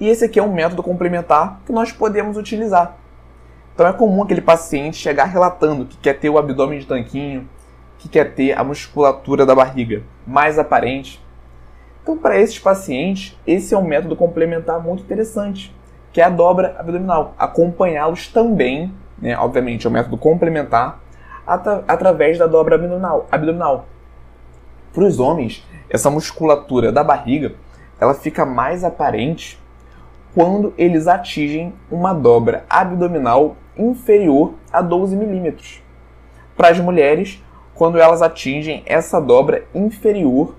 E esse aqui é um método complementar que nós podemos utilizar. Então é comum aquele paciente chegar relatando que quer ter o abdômen de tanquinho, que quer ter a musculatura da barriga mais aparente. Então, para esses pacientes, esse é um método complementar muito interessante, que é a dobra abdominal. Acompanhá-los também, né, obviamente, é um método complementar, atra através da dobra abdominal. abdominal. Para os homens, essa musculatura da barriga ela fica mais aparente quando eles atingem uma dobra abdominal inferior a 12 milímetros. Para as mulheres, quando elas atingem essa dobra inferior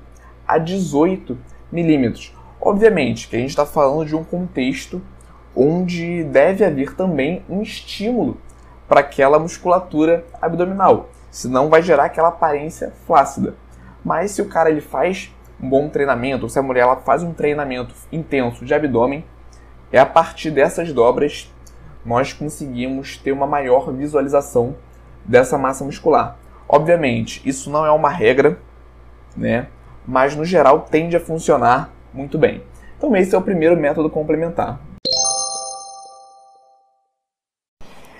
a 18 milímetros. Obviamente que a gente está falando de um contexto onde deve haver também um estímulo para aquela musculatura abdominal, senão vai gerar aquela aparência flácida. Mas se o cara ele faz um bom treinamento, ou se a mulher ela faz um treinamento intenso de abdômen, é a partir dessas dobras nós conseguimos ter uma maior visualização dessa massa muscular. Obviamente, isso não é uma regra, né? Mas no geral tende a funcionar muito bem. Então esse é o primeiro método complementar.